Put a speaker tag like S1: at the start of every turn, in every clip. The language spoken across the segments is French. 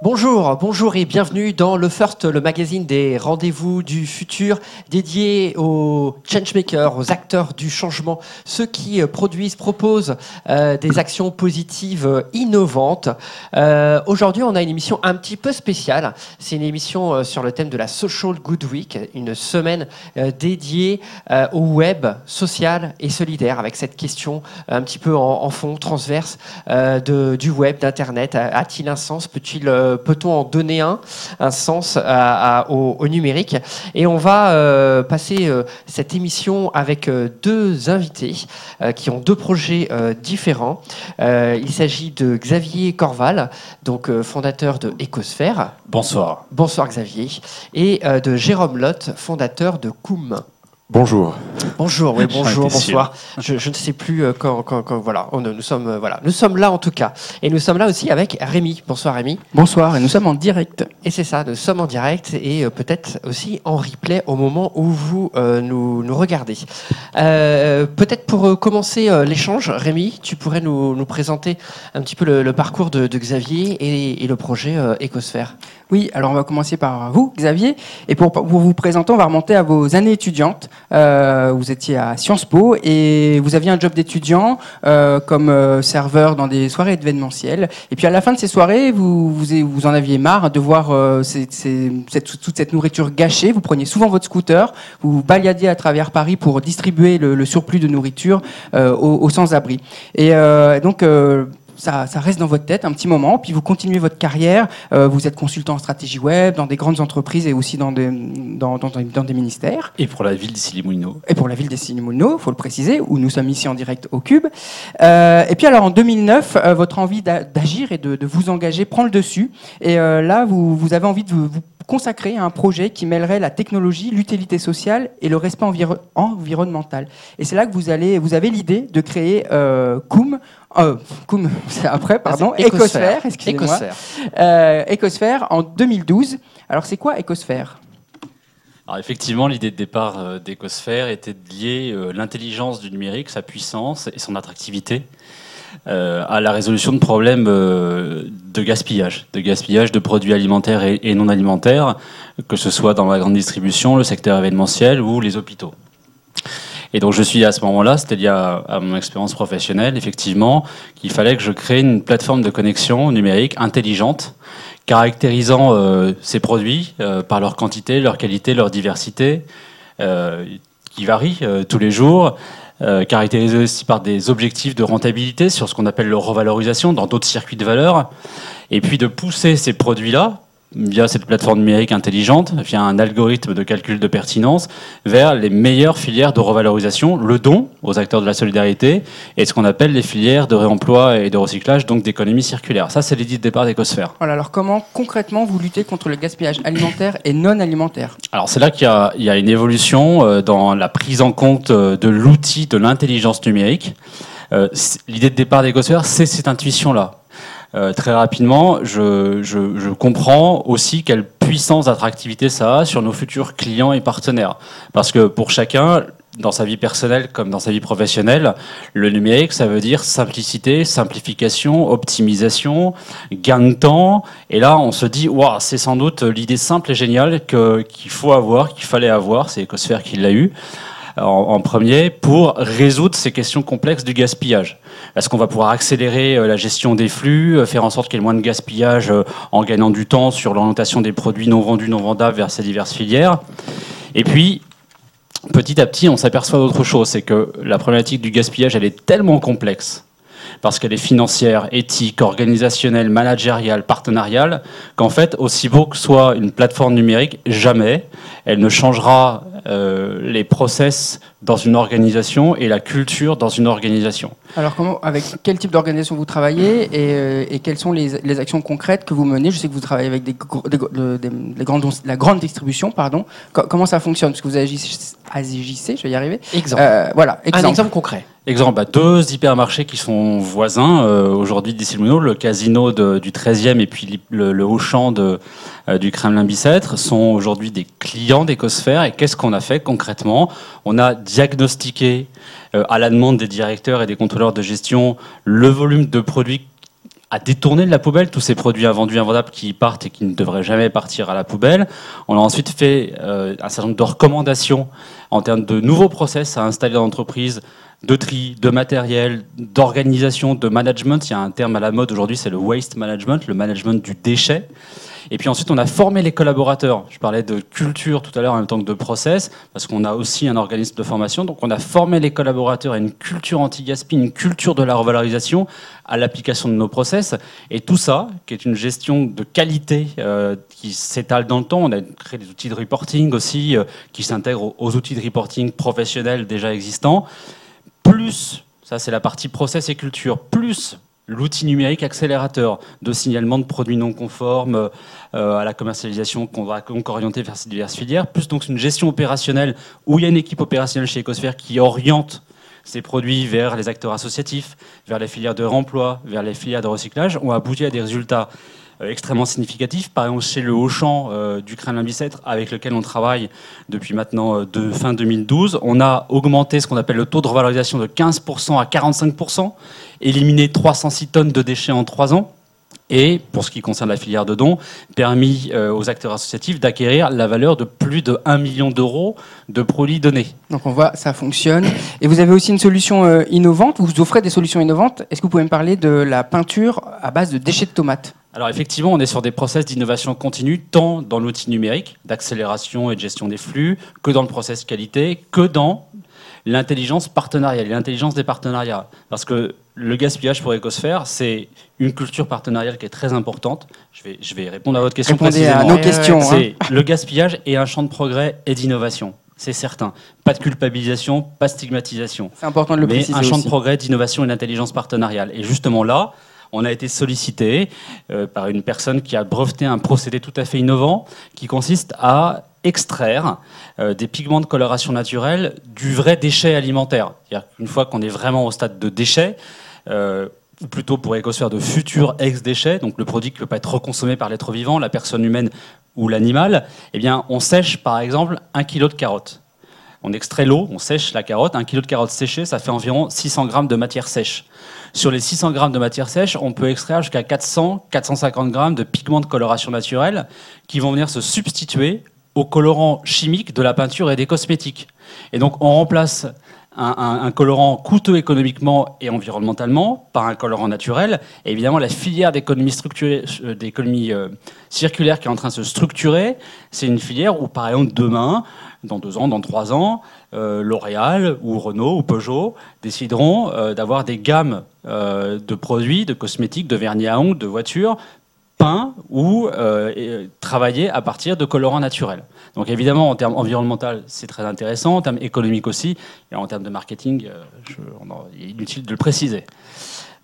S1: Bonjour, bonjour et bienvenue dans le First, le magazine des rendez-vous du futur dédié aux changemakers, aux acteurs du changement, ceux qui euh, produisent, proposent euh, des actions positives euh, innovantes. Aujourd'hui, on a une émission un petit peu spéciale. C'est une émission sur le thème de la Social Good Week, une semaine dédiée au web social et solidaire, avec cette question un petit peu en, fond, transverse, du web, d'Internet. A-t-il un sens? Peut-il, Peut-on en donner un, un sens à- à- au, au numérique Et on va euh, passer euh, cette émission avec euh, deux invités euh, qui ont deux projets euh, différents. Euh, il s'agit de Xavier Corval, donc euh, fondateur de Ecosphère.
S2: Bonsoir.
S1: Bonsoir Xavier. Et euh, de Jérôme Lotte, fondateur de Koum.
S3: Bonjour.
S1: Bonjour, oui, bonjour, bonsoir. Je, je ne sais plus euh, quand, quand- quand- voilà, on, nous sommes, euh, voilà, nous sommes là en tout cas, et nous sommes là aussi avec Rémi. Bonsoir Rémi.
S4: Bonsoir, et nous sommes en direct.
S1: Et c'est ça, nous sommes en direct et euh, peut-être aussi en replay au moment où vous euh, nous, nous regardez. Euh, peut-être pour euh, commencer euh, l'échange, Rémi, tu pourrais nous, nous présenter un petit peu le, le parcours de, de Xavier et, et le projet euh, Ecosphère.
S4: Oui, alors on va commencer par vous, Xavier. Et pour, vous présenter, on va remonter à vos années étudiantes. Euh, vous étiez à Sciences Po et vous aviez un job d'étudiant euh, comme euh, serveur dans des soirées événementielles. Et puis à la fin de ces soirées, vous, vous, vous en aviez marre de voir euh, cette, toute cette nourriture gâchée. Vous preniez souvent votre scooter, vous vous baladiez à travers Paris pour distribuer le, le surplus de nourriture euh, aux, aux sans-abri. Et euh, donc... ça, ça reste dans votre tête un petit moment, puis vous continuez votre carrière. euh, vous êtes consultant en stratégie web dans des grandes entreprises et aussi dans des, dans, dans- dans des ministères.
S2: Et pour la ville d'Issy les Moulineaux.
S4: Et pour la ville des Moulineaux, faut le préciser, où nous sommes ici en direct au Cube. Euh, et puis alors en 2009, euh, votre envie d'a- d'agir et de, de vous engager prend le dessus. Et euh, là, vous, vous avez envie de vous, vous consacrer à un projet qui mêlerait la technologie, l'utilité sociale et le respect enviro- environnemental. Et c'est là que vous allez, vous avez l'idée de créer euh, Koum. Euh, après, pardon,
S1: C'est
S4: Ecosphère, excusez-moi.
S1: Ecosphère.
S4: Euh, en 2012. Alors c'est quoi Ecosphère
S2: Alors effectivement, l'idée de départ d'Ecosphère était de lier l'intelligence du numérique, sa puissance et son attractivité euh, à la résolution de problèmes euh, de gaspillage, de gaspillage de produits alimentaires et, non alimentaires, que ce soit dans la grande distribution, le secteur événementiel ou les hôpitaux. Et donc je suis à ce moment-là, c'était lié à, mon expérience professionnelle, effectivement, qu'il fallait que je crée une plateforme de connexion numérique intelligente, caractérisant euh, ces produits par leur quantité, leur qualité, leur diversité, qui varient euh, tous les jours, euh, caractérisée aussi par des objectifs de rentabilité sur ce qu'on appelle leur revalorisation dans d'autres circuits de valeur, et puis de pousser ces produits-là via cette plateforme numérique intelligente, via un algorithme de calcul de pertinence, vers les meilleures filières de revalorisation, le don aux acteurs de la solidarité, et ce qu'on appelle les filières de réemploi et de recyclage, donc d'économie circulaire. Ça, c'est l'idée de départ d'Ecosphère.
S4: Voilà, alors comment concrètement vous luttez contre le gaspillage alimentaire et non alimentaire?
S2: Alors c'est là qu'il y, y a une évolution euh, dans la prise en compte euh, de l'outil de l'intelligence numérique. Euh, L'idée de départ d'Ecosphère, c'est cette intuition-là. Euh, très rapidement, je, je- je comprends aussi quelle puissance d'attractivité ça a sur nos futurs clients et partenaires. Parce que pour chacun, dans sa vie personnelle comme dans sa vie professionnelle, le numérique, ça veut dire simplicité, simplification, optimisation, gain de temps. Et là, on se dit, waouh, c'est sans doute l'idée simple et géniale qu'il faut avoir, qu'il fallait avoir. C'est Ecosphère qui l'a eu en, premier pour résoudre ces questions complexes du gaspillage. Est-ce qu'on va pouvoir accélérer euh, la gestion des flux, euh, faire en sorte qu'il y ait moins de gaspillage euh, en gagnant du temps sur l'orientation des produits non vendus, non vendables vers ces diverses filières? Et puis, petit à petit, on s'aperçoit d'autre chose, c'est que la problématique du gaspillage, elle est tellement complexe parce qu'elle est financière, éthique, organisationnelle, managériale, partenariale, qu'en fait, aussi beau que soit une plateforme numérique, jamais elle ne changera euh, les process dans une organisation et la culture dans une organisation.
S4: Alors comment, avec quel type d'organisation vous travaillez et, euh, et quelles sont les, les actions concrètes que vous menez? Je sais que vous travaillez avec des, grandes, la grande distribution, pardon. Co- comment ça fonctionne? Parce que vous agissez, agissez, je vais y arriver.
S1: Exemple.
S4: Euh, voilà,
S1: un
S4: exemple.
S1: concret.
S2: Exemple, bah, deux hypermarchés qui sont voisins euh, aujourd'hui d'ici le le casino de- du 13e et puis le, le Auchan de, du Kremlin-Bicêtre sont aujourd'hui des clients d'Ecosphère. Et qu'est-ce qu'on a fait concrètement? On a diagnostiqué euh, à la demande des directeurs et des contrôleurs de gestion le volume de produits à détourner de la poubelle tous ces produits invendus, invendables qui partent et qui ne devraient jamais partir à la poubelle. On a ensuite fait euh, un certain nombre de recommandations en termes de nouveaux process à installer dans l'entreprise, de tri, de matériel, d'organisation, de management. Il y a un terme à la mode aujourd'hui, c'est le waste management, le management du déchet. Et puis ensuite, on a formé les collaborateurs. Je parlais de culture tout à l'heure en même temps que de process, parce qu'on a aussi un organisme de formation. Donc on a formé les collaborateurs à une culture anti-gaspi, une culture de la revalorisation à l'application de nos process. Et tout ça, qui est une gestion de qualité euh, qui s'étale dans le temps. On a créé des outils de reporting aussi, euh, qui s'intègrent aux outils de reporting professionnels déjà existants. Plus, ça c'est la partie process et culture, plus l'outil numérique accélérateur de signalement de produits non conformes euh, à la commercialisation qu'on va donc orienter vers ces diverses filières, plus donc une gestion opérationnelle où il y a une équipe opérationnelle chez Ecosphère qui oriente ces produits vers les acteurs associatifs, vers les filières de remploi, vers les filières de recyclage, ont abouti à des résultats extrêmement significatifs. Par exemple, chez le Auchan euh, du Kremlin-Bicêtre, avec lequel on travaille depuis maintenant de fin 2012, on a augmenté ce qu'on appelle le taux de revalorisation de 15% à 45% éliminé 306 tonnes de déchets en 3 ans. Et pour ce qui concerne la filière de dons, permis euh, aux acteurs associatifs d'acquérir la valeur de plus de 1 million d'euros de produits donnés.
S4: Donc on voit, ça fonctionne. Et vous avez aussi une solution euh, innovante, vous offrez des solutions innovantes. Est-ce que vous pouvez me parler de la peinture à base de déchets de tomates?
S2: Alors effectivement, on est sur des process d'innovation continue, tant dans l'outil numérique, d'accélération et de gestion des flux, que dans le process qualité, que dans l'intelligence partenariale, l'intelligence des partenariats. Parce que le gaspillage pour Ecosphère, c'est une culture partenariale qui est très importante. Je vais, je vais répondre à votre question
S4: Répondez à nos questions. Hein.
S2: Le gaspillage est un champ de progrès et d'innovation. C'est certain. Pas de culpabilisation, pas de stigmatisation.
S4: C'est important de le
S2: mais un champ de progrès, d'innovation et d'intelligence partenariale. Et justement là, on a été sollicité euh, par une personne qui a breveté un procédé tout à fait innovant qui consiste à extraire euh, des pigments de coloration naturelle du vrai déchet alimentaire. Une fois qu'on est vraiment au stade de déchet, euh, ou plutôt pour écosphère de futurs ex-déchets, donc le produit qui ne peut pas être reconsommé par l'être vivant, la personne humaine ou l'animal, eh bien, on sèche par exemple un kilo de carottes. On extrait l'eau, on sèche la carotte. Un kilo de carottes séchées, ça fait environ 600 grammes de matière sèche. Sur les 600 grammes de matière sèche, on peut extraire jusqu'à 400-450 grammes de pigments de coloration naturelle qui vont venir se substituer aux colorants chimiques de la peinture et des cosmétiques. Et donc on remplace un, colorant coûteux économiquement et environnementalement par un colorant naturel. Et évidemment, la filière euh, d'économie euh, circulaire qui est en train de se structurer, c'est une filière où, par exemple, demain, dans deux ans, dans trois ans, euh, L'Oréal ou Renault ou Peugeot décideront d'avoir des gammes de produits, de cosmétiques, de vernis à ongles, de voitures peint ou euh, travailler à partir de colorants naturels. Donc évidemment, en termes environnemental, c'est très intéressant, en termes économiques aussi, et en termes de marketing, euh, il est inutile de le préciser.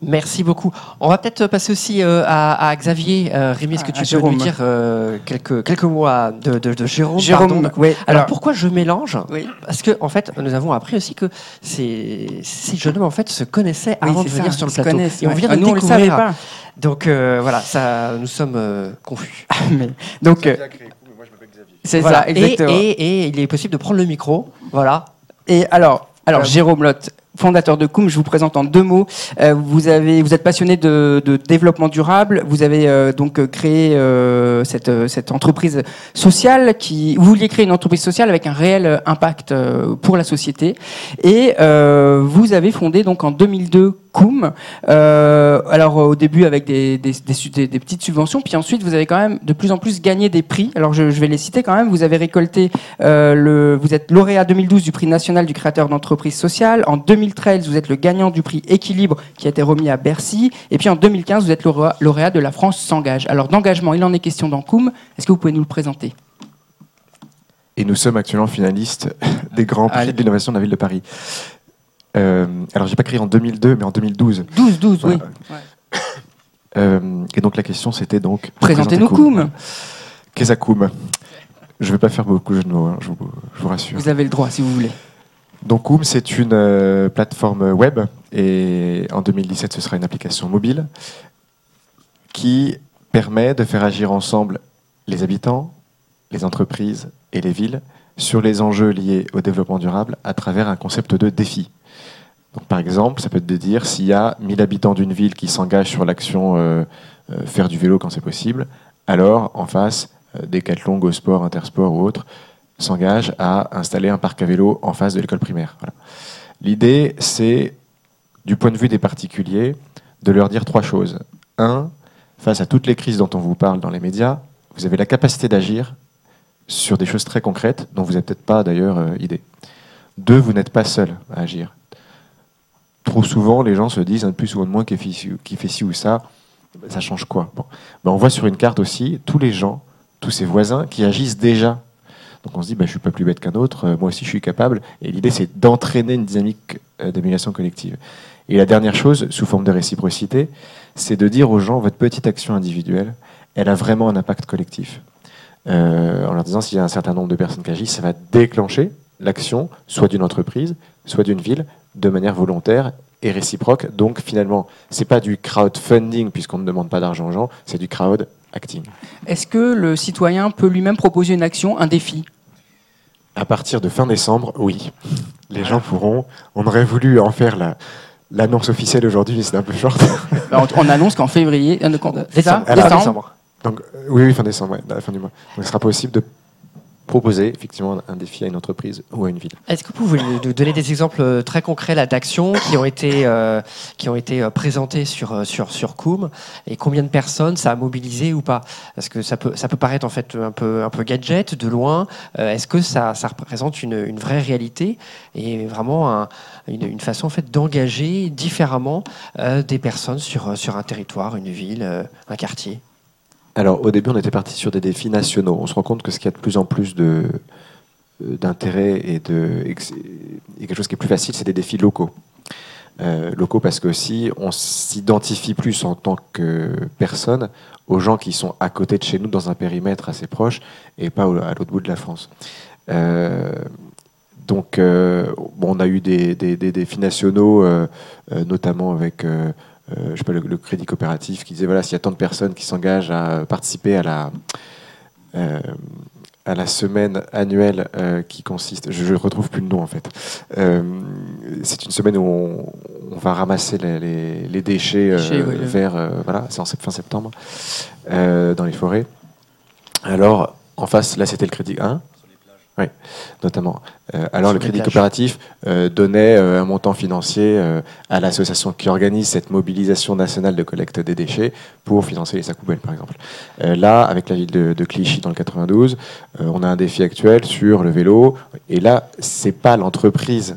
S1: Merci beaucoup. On va peut-être passer aussi euh, à, Xavier. Euh, Rémi, est-ce que tu peux nous dire euh, quelques, quelques mots de, de, Jérôme,
S4: Jérôme oui.
S1: Alors, pourquoi je mélange? Oui. Parce que en fait, nous avons appris aussi que ces, ces jeunes hommes en fait se connaissaient avant de venir sur le plateau.
S4: Et on vient de ah, nous, découvrir. Pas.
S1: Donc voilà, ça, nous sommes confus.
S4: Mais, donc, c'est ça,
S1: exactement. Et, et, et, il est possible de prendre le micro. Voilà.
S4: Et alors, alors Jérôme Lotte, fondateur de Coom, je vous présente en deux mots. Euh, vous, êtes passionné de, développement durable. Vous avez euh, donc euh, créé cette, cette entreprise sociale qui vous vouliez créer une entreprise sociale avec un réel impact pour la société. Et vous avez fondé donc en 2002 Coom. alors au début avec des, des, des, des, petites subventions, puis ensuite vous avez quand même de plus en plus gagné des prix. Alors je, je vais les citer quand même. Vous avez récolté le, vous êtes lauréat 2012 du prix national du créateur d'entreprise sociale. En 2000 2013, vous êtes le gagnant du prix Équilibre qui a été remis à Bercy. Et puis en 2015, vous êtes lauréat de La France s'engage. Alors d'engagement, il en est question dans COUM. Est-ce que vous pouvez nous le présenter?
S3: Et nous sommes actuellement finalistes des grands prix de l'innovation de la ville de Paris. Euh, alors j'ai pas créé en 2002, mais en 2012.
S4: 12, 12, oui.
S3: Euh, et donc la question c'était donc...
S4: Présentez-nous COUM.
S3: Qu'est-ce que COUM Je ne vais pas faire beaucoup de mots, hein, je, vous, rassure.
S4: Vous avez le droit si vous voulez.
S3: Donc Oom, c'est une euh, plateforme web et en 2017, ce sera une application mobile qui permet de faire agir ensemble les habitants, les entreprises et les villes sur les enjeux liés au développement durable à travers un concept de défi. Par exemple, ça peut être de dire s'il y a 1000 habitants d'une ville qui s'engagent sur l'action euh, euh, faire du vélo quand c'est possible, alors en face, euh, Decathlon, Go Sport, Intersport ou autres s'engagent à installer un parc à vélo en face de l'école primaire. L'idée, c'est, du point de vue des particuliers, de leur dire trois choses. Un, face à toutes les crises dont on vous parle dans les médias, vous avez la capacité d'agir sur des choses très concrètes dont vous n'avez peut-être pas d'ailleurs euh, idée. Deux, vous n'êtes pas seul à agir. Trop souvent, les gens se disent un de plus ou un moins qui fait qui fait ci ou ça. Ça change quoi? Bon. Ben, On voit sur une carte aussi tous les gens, tous ces voisins qui agissent déjà. Donc on se dit, ben, je suis pas plus bête qu'un autre, euh, moi aussi je suis capable. Et l'idée, c'est d'entraîner une dynamique euh, d'émulation collective. Et la dernière chose, sous forme de réciprocité, c'est de dire aux gens, votre petite action individuelle, elle a vraiment un impact collectif. Euh, en leur disant, s'il y a un certain nombre de personnes qui agissent, ça va déclencher l'action, soit d'une entreprise, soit d'une ville, de manière volontaire et réciproque. Donc finalement, c'est pas du crowdfunding, puisqu'on ne demande pas d'argent aux gens, c'est du crowd acting.
S4: Est-ce que le citoyen peut lui-même proposer une action, un défi?
S3: À partir de fin décembre, oui. Les gens pourront. On aurait voulu en faire la, l'annonce officielle aujourd'hui, mais c'est un peu short.
S4: Alors, on annonce qu'en février, euh, quand- c'est ça
S1: Décembre.
S3: Alors,
S4: Décembre.
S3: Donc, euh, oui, oui, fin décembre, ouais, à la fin du mois. Donc, il sera possible de proposer effectivement un défi à une entreprise ou à une ville.
S1: Est-ce que vous pouvez nous donner des exemples euh, très concrets d'actions qui ont été, euh, qui ont été euh, présentées sur, sur, sur et combien de personnes ça a mobilisé ou pas? Parce que ça peut, ça peut paraître en fait un peu, un peu gadget de loin. Est-ce que ça, ça représente une, une vraie réalité et vraiment un- une, façon en fait d'engager différemment des personnes sur, sur un territoire, une ville, un quartier?
S3: Alors, au début, on était parti sur des défis nationaux. On se rend compte que ce qu'il y a de plus en plus de, euh, d'intérêt et, de, et quelque chose qui est plus facile, c'est des défis locaux. Euh, locaux parce que si on s'identifie plus en tant que personne aux gens qui sont à côté de chez nous dans un périmètre assez proche et pas à l'autre bout de la France. Euh, donc, bon, on a eu des, des- défis nationaux, notamment avec euh, je sais pas, le, le crédit coopératif qui disait voilà, s'il y a tant de personnes qui s'engagent à participer à la, euh, à la semaine annuelle euh, qui consiste, je ne retrouve plus le nom en fait, Euh, c'est une semaine où on, on va ramasser les, les- les déchets,
S4: Déchets, oui,
S3: vers, voilà, c'est en fin septembre, dans les forêts. Alors, en face, là c'était le crédit 1. Oui, notamment. Euh, alors, le crédit coopératif euh, donnait euh, un montant financier à l'association qui organise cette mobilisation nationale de collecte des déchets pour financer les sacs poubelles, par exemple. Là, avec la ville de, de Clichy dans le 92, euh, on a un défi actuel sur le vélo. Et là, c'est pas l'entreprise.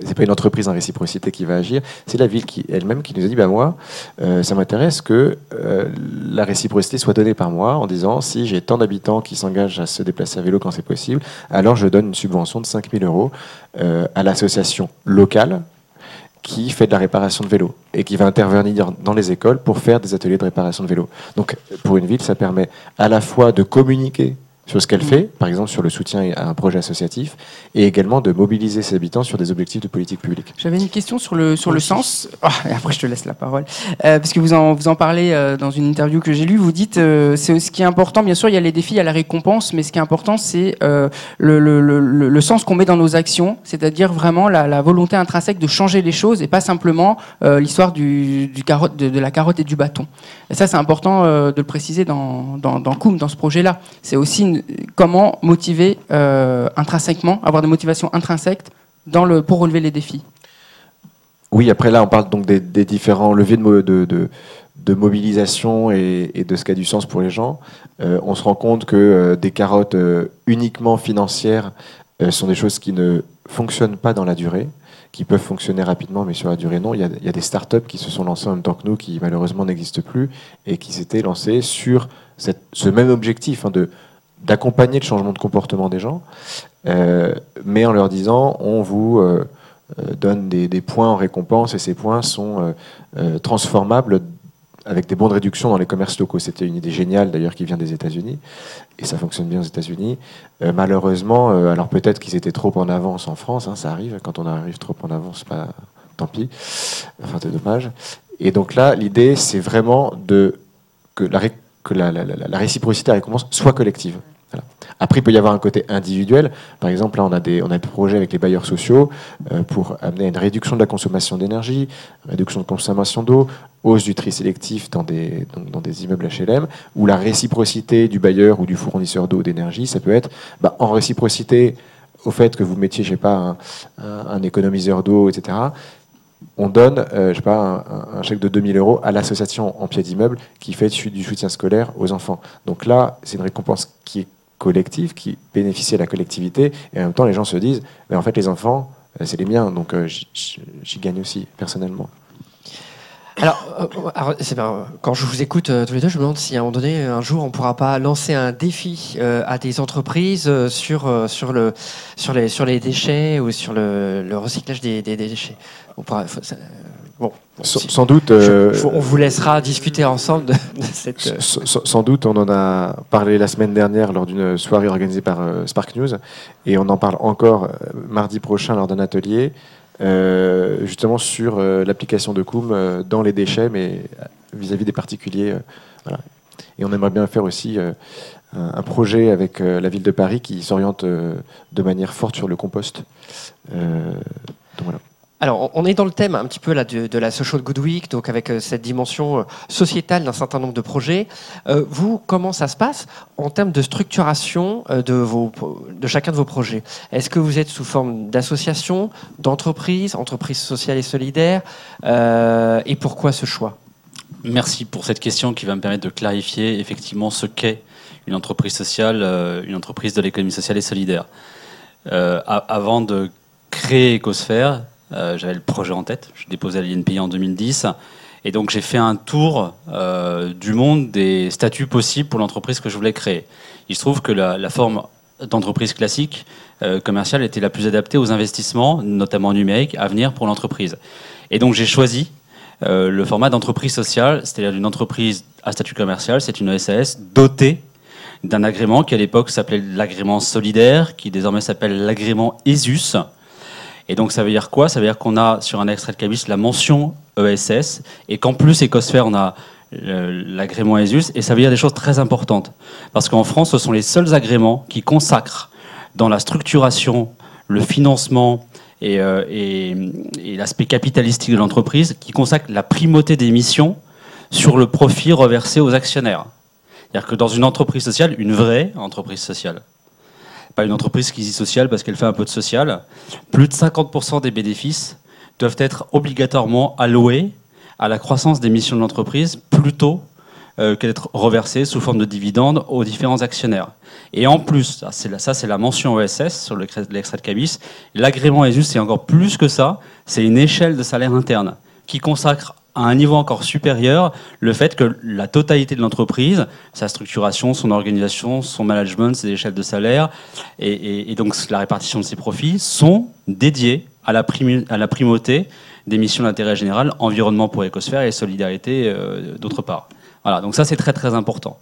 S3: C'est pas une entreprise en réciprocité qui va agir, c'est la ville qui elle-même qui nous a dit bah moi, euh, ça m'intéresse que euh, la réciprocité soit donnée par moi en disant si j'ai tant d'habitants qui s'engagent à se déplacer à vélo quand c'est possible, alors je donne une subvention de 5000 euros euh, à l'association locale qui fait de la réparation de vélo et qui va intervenir dans les écoles pour faire des ateliers de réparation de vélo. Donc pour une ville, ça permet à la fois de communiquer sur ce qu'elle fait, par exemple sur le soutien à un projet associatif, et également de mobiliser ses habitants sur des objectifs de politique publique.
S4: J'avais une question sur le, sur le sens. Ah, et après, je te laisse la parole. Euh, parce que vous en, vous en parlez euh, dans une interview que j'ai lue. Vous dites euh, c'est ce qui est important. Bien sûr, il y a les défis, il y a la récompense, mais ce qui est important, c'est euh, le, le, le, sens qu'on met dans nos actions, c'est-à-dire vraiment la, la volonté intrinsèque de changer les choses et pas simplement euh, l'histoire du, du carotte, de, de la carotte et du bâton. Et ça, c'est important euh, de le préciser dans, dans, dans Koum, dans ce projet-là. C'est aussi une- comment motiver euh, intrinsèquement, avoir des motivations intrinsèques pour relever les défis.
S3: Oui, après là, on parle donc des, différents leviers de, mo- de, de- de mobilisation et, de ce qui a du sens pour les gens. Euh, on se rend compte que euh, des carottes uniquement financières sont des choses qui ne fonctionnent pas dans la durée, qui peuvent fonctionner rapidement, mais sur la durée non. Il y a, des startups qui se sont lancées en même temps que nous, qui malheureusement n'existent plus, et qui s'étaient lancées sur ce même objectif hein, de d'accompagner le changement de comportement des gens, euh, mais en leur disant on vous euh, euh, donne des, points en récompense et ces points sont transformables avec des bons de réduction dans les commerces locaux. C'était une idée géniale d'ailleurs qui vient des États-Unis et ça fonctionne bien aux États-Unis. Malheureusement, alors peut-être qu'ils étaient trop en avance en France, hein, ça arrive, quand on arrive trop en avance, pas, tant pis, enfin c'est dommage. Et donc là, l'idée c'est vraiment de, que, la, la, réciprocité, la récompense soit collective. Après, il peut y avoir un côté individuel. Par exemple, là, on a des, projets avec les bailleurs sociaux euh, pour amener à une réduction de la consommation d'énergie, réduction de consommation d'eau, hausse du tri sélectif dans des, immeubles HLM, où la réciprocité du bailleur ou du fournisseur d'eau d'énergie, ça peut être bah, en réciprocité au fait que vous mettiez, je sais pas, un, économiseur d'eau, etc. On donne, euh, je sais pas, un, chèque de 2000 euros à l'association en pied d'immeuble qui fait du soutien scolaire aux enfants. Donc là, c'est une récompense qui est collective, qui bénéficie à la collectivité, et en même temps, les gens se disent, mais en fait, les enfants, euh, c'est les miens, donc euh, j'y- gagne aussi, personnellement.
S1: Alors, euh, alors, quand je vous écoute tous les deux, je me demande si à un moment donné, un jour, on ne pourra pas lancer un défi à des entreprises sur, sur, le, sur, les, sur les déchets ou sur le, recyclage des, déchets. Bon,
S3: Sans, doute, euh,
S1: je- on vous laissera discuter ensemble de, de cette. euh,
S3: Sans doute, on en a parlé la semaine dernière lors d'une soirée organisée par euh, Spark News, et on en parle encore euh, mardi prochain lors d'un atelier, justement sur l'application de euh, dans les déchets, mais vis-à-vis des particuliers. voilà. Et on aimerait bien faire aussi un, projet avec la ville de Paris qui s'oriente de manière forte sur le compost. Donc voilà.
S1: Alors, on- est dans le thème un petit peu de, la Social Good Week, donc avec euh, cette dimension euh, sociétale d'un certain nombre de projets. Euh, vous, comment ça se passe en termes de structuration de, chacun de vos projets? Est-ce que vous êtes sous forme d'association, d'entreprise, entreprise sociale et solidaire Et pourquoi ce choix?
S2: Merci pour cette question qui va me permettre de clarifier effectivement ce qu'est une entreprise sociale, une entreprise de l'économie sociale et solidaire. Avant de créer Ecosphère, euh, j'avais le projet en tête. Je déposé à l'INPI en 2010. Et donc j'ai fait un tour euh, du monde des statuts possibles pour l'entreprise que je voulais créer. Il se trouve que la, forme d'entreprise classique euh, commerciale était la plus adaptée aux investissements, notamment numériques, à venir pour l'entreprise. Et donc j'ai choisi euh, le format d'entreprise sociale, c'est-à-dire d'une entreprise à statut commercial, c'est une SAS dotée d'un agrément qui à l'époque s'appelait l'agrément solidaire, qui désormais s'appelle l'agrément ESUS. Et donc ça veut dire quoi? Ça veut dire qu'on a sur un extrait de cabis la mention ESS et qu'en plus Ecosphère on a l'agrément ESUS et ça veut dire des choses très importantes parce qu'en France ce sont les seuls agréments qui consacrent dans la structuration, le financement et, euh, et- et l'aspect capitalistique de l'entreprise qui consacrent la primauté des missions sur le profit reversé aux actionnaires. C'est-à-dire que dans une entreprise sociale, une vraie entreprise sociale, pas une entreprise qui dit sociale parce qu'elle fait un peu de social, plus de 50% des bénéfices doivent être obligatoirement alloués à la croissance des missions de l'entreprise plutôt euh, que d'être reversés sous forme de dividendes aux différents actionnaires. Et en plus, ça c'est la, mention ESS sur le cré- l'extrait de cabis, l'agrément ESUS c'est encore plus que ça, c'est une échelle de salaire interne qui consacre à un niveau encore supérieur le fait que la totalité de l'entreprise, sa structuration, son organisation, son management, ses échelles de salaire, et, donc la répartition de ses profits, sont dédiés à la, à la primauté des missions d'intérêt général, environnement pour écosphère et solidarité euh, d'autre part. Voilà, donc ça c'est très très important.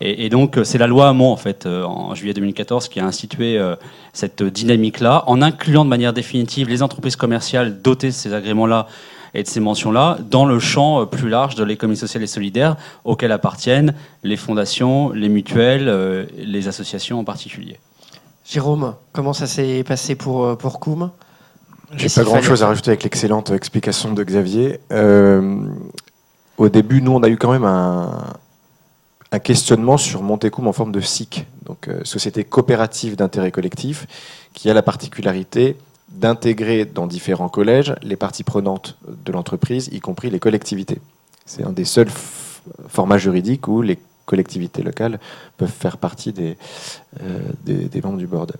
S2: Et, donc euh, c'est la loi Hamon en fait euh, en juillet 2014 qui a institué cette dynamique-là en incluant de manière définitive les entreprises commerciales dotées de ces agréments-là et de ces mentions-là dans le champ euh, plus large de l'économie sociale et solidaire auquel appartiennent les fondations, les mutuelles, euh, les associations en particulier.
S1: Jérôme, comment ça s'est passé pour, euh, pour Koum?
S3: J'ai pas grand chose
S1: fallait-
S3: à rajouter avec l'excellente explication de Xavier. Euh, au début, nous, on a eu quand même un, un questionnement sur Montecoum en forme de SIC, donc euh, Société coopérative d'intérêt collectif, qui a la particularité d'intégrer dans différents collèges les parties prenantes de l'entreprise, y compris les collectivités. C'est un des seuls formats juridiques où les collectivités locales peuvent faire partie des, euh, membres du board.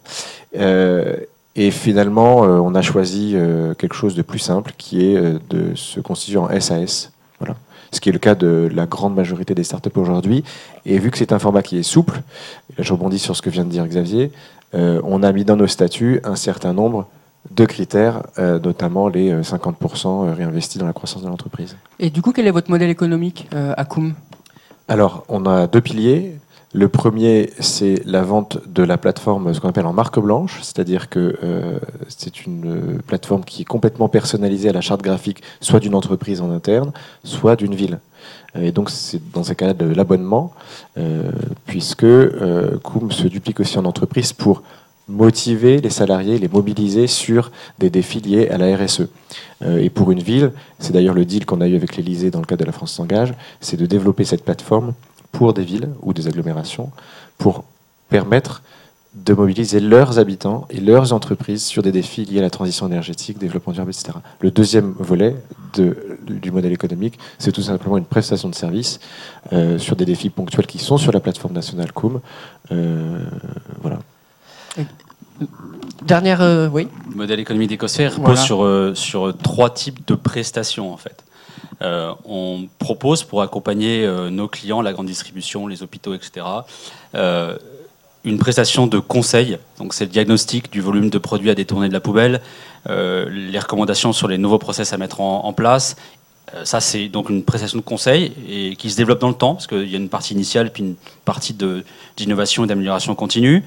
S3: Euh, et finalement, euh, on a choisi quelque chose de plus simple, qui est de se constituer en SAS. Voilà. Ce qui est le cas de la grande majorité des startups aujourd'hui. Et vu que c'est un format qui est souple, là je rebondis sur ce que vient de dire Xavier, on a mis dans nos statuts un certain nombre de critères, euh, notamment les euh, 50% réinvestis dans la croissance de l'entreprise.
S4: Et du coup, quel est votre modèle économique euh, à Koum
S3: Alors, on a deux piliers. Le premier, c'est la vente de la plateforme, ce qu'on appelle en marque blanche, c'est-à-dire que euh, c'est une euh, plateforme qui est complètement personnalisée à la charte graphique, soit d'une entreprise en interne, soit d'une ville. Euh, Et donc, c'est dans ces cas-là de l'abonnement, euh, puisque euh, Koum se duplique aussi en entreprise pour motiver les salariés, les mobiliser sur des défis liés à la RSE. Euh, et pour une ville, c'est d'ailleurs le deal qu'on a eu avec l'Elysée dans le cadre de la France s'engage, c'est de développer cette plateforme pour des villes ou des agglomérations, pour permettre de mobiliser leurs habitants et leurs entreprises sur des défis liés à la transition énergétique, développement durable, etc. Le deuxième volet du modèle économique, c'est tout simplement une prestation de service euh, sur des défis ponctuels qui sont sur la plateforme nationale COOM. Euh, voilà.
S1: Dernière, euh, oui.
S2: Le modèle économique d'Écossais repose sur, euh, sur trois types de prestations en fait. Euh, on propose pour accompagner euh, nos clients, la grande distribution, les hôpitaux, etc., euh, une prestation de conseil. Donc c'est le diagnostic du volume de produits à détourner de la poubelle, euh, les recommandations sur les nouveaux process à mettre en, en place. Euh, ça c'est donc une prestation de conseil et qui se développe dans le temps parce qu'il y a une partie initiale puis une partie d'innovation et d'amélioration continue.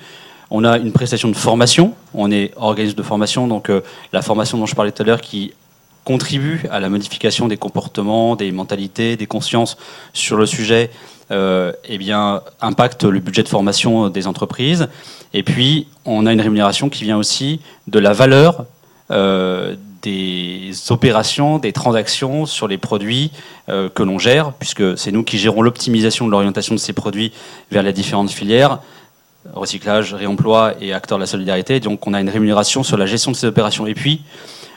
S2: On a une prestation de formation. On est organisme de formation, donc euh, la formation dont je parlais tout à l'heure qui contribue à la modification des comportements, des mentalités, des consciences sur le sujet, euh, eh bien, impacte le budget de formation des entreprises. Et puis, on a une rémunération qui vient aussi de la valeur euh, des opérations, des transactions sur les produits que l'on gère, puisque c'est nous qui gérons l'optimisation de l'orientation de ces produits vers les différentes filières recyclage, réemploi et acteurs de la solidarité. Donc on a une rémunération sur la gestion de ces opérations. Et puis,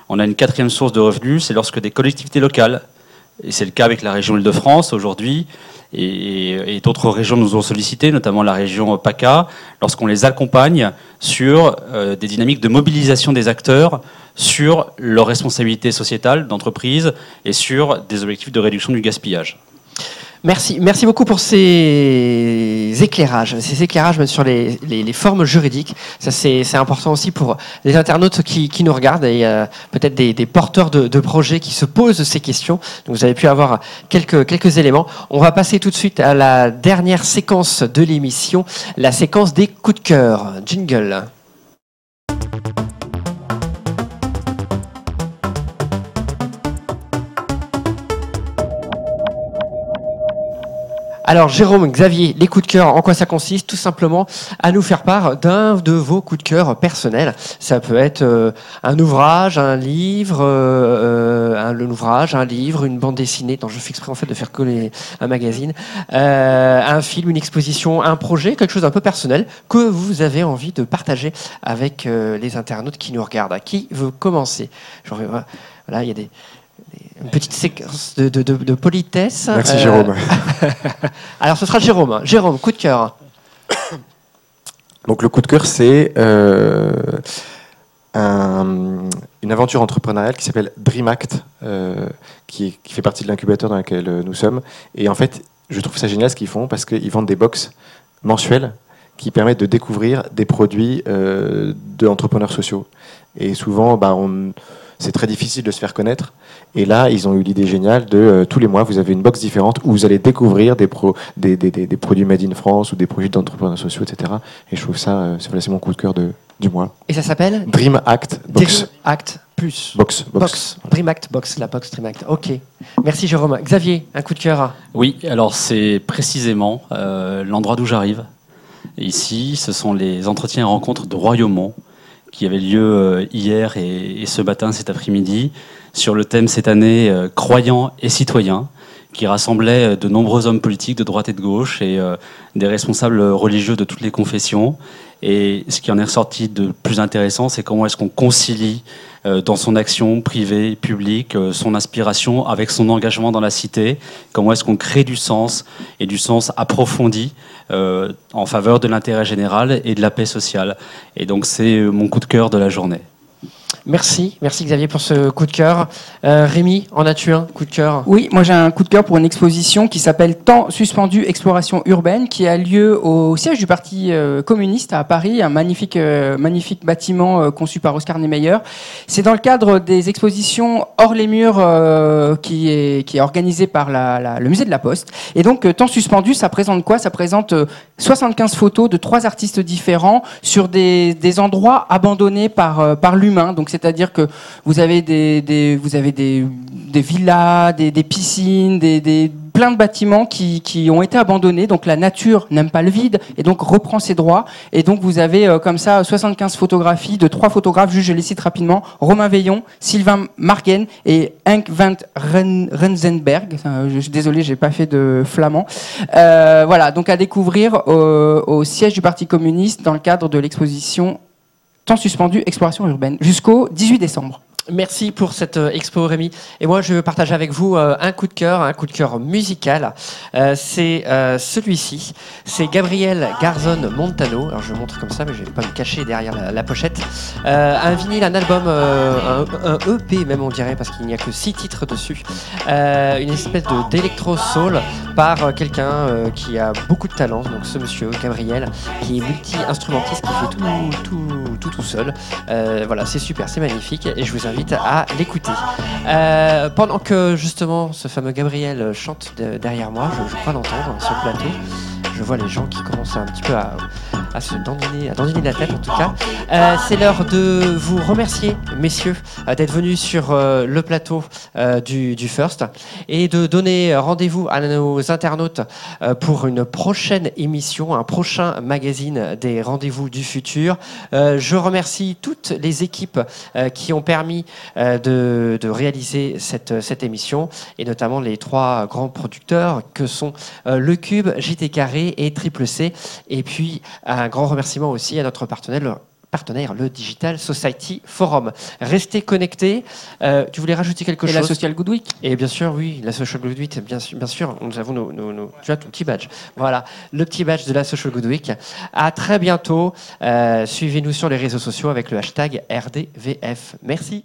S2: on a une quatrième source de revenus, c'est lorsque des collectivités locales, et c'est le cas avec la région Île-de-France aujourd'hui, et, d'autres régions nous ont sollicité, notamment la région PACA, lorsqu'on les accompagne sur euh, des dynamiques de mobilisation des acteurs sur leur responsabilité sociétale d'entreprise et sur des objectifs de réduction du gaspillage.
S1: Merci, merci beaucoup pour ces éclairages, ces éclairages sur les, formes juridiques. Ça, c'est important aussi pour les internautes qui, nous regardent et euh, peut-être des, porteurs de, projets qui se posent ces questions. Donc, vous avez pu avoir quelques éléments. On va passer tout de suite à la dernière séquence de l'émission, la séquence des coups de cœur. Jingle. Alors Jérôme, Xavier, les coups de cœur, en quoi ça consiste Tout simplement à nous faire part d'un de vos coups de cœur personnels. Ça peut être euh, un ouvrage, un livre, euh, euh, un, ouvrage, un livre, une bande dessinée. dont je fais exprès en fait de faire coller un magazine, euh, un film, une exposition, un projet, quelque chose d'un peu personnel que vous avez envie de partager avec euh, les internautes qui nous regardent. Qui veut commencer Genre, Voilà, il y a des- une petite séquence de, de- de- de politesse.
S3: Merci
S1: Euh,
S3: Jérôme.
S1: alors, ce sera Jérôme. Jérôme, coup de cœur.
S3: Donc le coup de cœur, c'est euh, un- une aventure entrepreneuriale qui s'appelle Dream Act, euh, qui, fait partie de l'incubateur dans lequel nous sommes. Et en fait, je trouve ça génial ce qu'ils font parce qu'ils vendent des box mensuelles qui permettent de découvrir des produits euh, d'entrepreneurs sociaux. Et souvent, bah, on- c'est très difficile de se faire connaître. Et là, ils ont eu l'idée géniale de euh, tous les mois, vous avez une box différente où vous allez découvrir des, pro- des, des- des- des produits made in France ou des produits d'entrepreneurs sociaux, etc. Et je trouve ça, euh, c'est voilà, mon coup de cœur de, du mois.
S1: Et ça s'appelle
S3: Dream Act Box.
S1: Dream Act Plus.
S3: Box. Box.
S1: Box. Dream Act Box, la box Dream Act. Ok. Merci Jérôme. Xavier, un coup de cœur.
S2: Oui, alors c'est précisément euh, l'endroit d'où j'arrive. Ici, ce sont les entretiens et rencontres de Royaumont qui avaient lieu euh, hier et, ce matin, cet après-midi, sur le thème cette année euh, Croyants et citoyens, qui rassemblait euh, de nombreux hommes politiques de droite et de gauche et des responsables religieux de toutes les confessions. Et ce qui en est ressorti de plus intéressant, c'est comment est-ce qu'on concilie euh, dans son action privée, publique, euh, son inspiration avec son engagement dans la cité, comment est-ce qu'on crée du sens et du sens approfondi euh, en faveur de l'intérêt général et de la paix sociale. Et donc c'est mon coup de cœur de la journée.
S1: Merci, merci Xavier pour ce coup de cœur. Euh, Rémi, en as-tu un coup de cœur?
S4: Oui, moi j'ai un coup de cœur pour une exposition qui s'appelle Temps suspendu exploration urbaine qui a lieu au siège du Parti euh, communiste à Paris, un magnifique, euh, magnifique bâtiment euh, conçu par Oscar Niemeyer. C'est dans le cadre des expositions hors les murs qui, est, qui est organisé par la- la- le musée de la Poste. Et donc Temps suspendu, ça présente quoi? Ça présente 75 photos de trois artistes différents sur des, endroits abandonnés par, euh, par l'humain. Donc c'est-à-dire que vous avez des, vous avez des, des villas, des, piscines, des- plein de bâtiments qui, ont été abandonnés. Donc la nature n'aime pas le vide et donc reprend ses droits. Et donc vous avez euh, comme ça 75 photographies de trois photographes, je les cite rapidement, Romain Veillon, Sylvain Margen et Henk van Ren- Renzenberg. Enfin, je suis désolé, j'ai pas fait de flamand. Euh, voilà, donc à découvrir au, au siège du Parti communiste dans le cadre de l'exposition Temps suspendu, exploration urbaine, jusqu'au 18 décembre.
S1: Merci pour cette euh, expo Rémi. Et moi je veux partager avec vous euh, un coup de cœur, un coup de cœur musical. Euh, c'est celui-ci. C'est Gabriel Garzon Montano. Alors je le montre comme ça mais je vais pas me cacher derrière la, pochette. Un vinyle, un album, un, EP même on dirait parce qu'il n'y a que six titres dessus. Une espèce d'électro soul par quelqu'un qui a beaucoup de talent. Donc ce monsieur Gabriel qui est multi-instrumentiste qui fait tout tout tout tout seul. Voilà, c'est super, c'est magnifique et je vous invite à l'écouter. Euh, pendant que justement ce fameux Gabriel chante de- derrière moi, je crois l'entendre sur le plateau. Je vois les gens qui commencent un petit peu à, à se dandiner, à dandiner la tête en tout cas. Euh, c'est l'heure de vous remercier, messieurs, euh, d'être venus sur euh, le plateau du, First et de donner rendez-vous à nos internautes pour une prochaine émission, un prochain magazine des rendez-vous du futur. Je remercie toutes les équipes qui ont permis de, réaliser cette, émission et notamment les trois grands producteurs que sont Le Cube, JT Carré et Triple C. Et puis un grand remerciement aussi à notre partenaire. le- partenaire, le Digital Society Forum. Restez connectés. Euh, tu voulais rajouter quelque
S4: Et
S1: chose
S4: la Social Good Week
S1: et bien sûr, oui, la Social Good Week, bien sûr, bien sûr nous avons nos, nos- nos- tu as ton petit badge. Voilà, le petit badge de la Social Good Week. À très bientôt. Euh, Suivez-nous sur les réseaux sociaux avec le hashtag RDVF. Merci.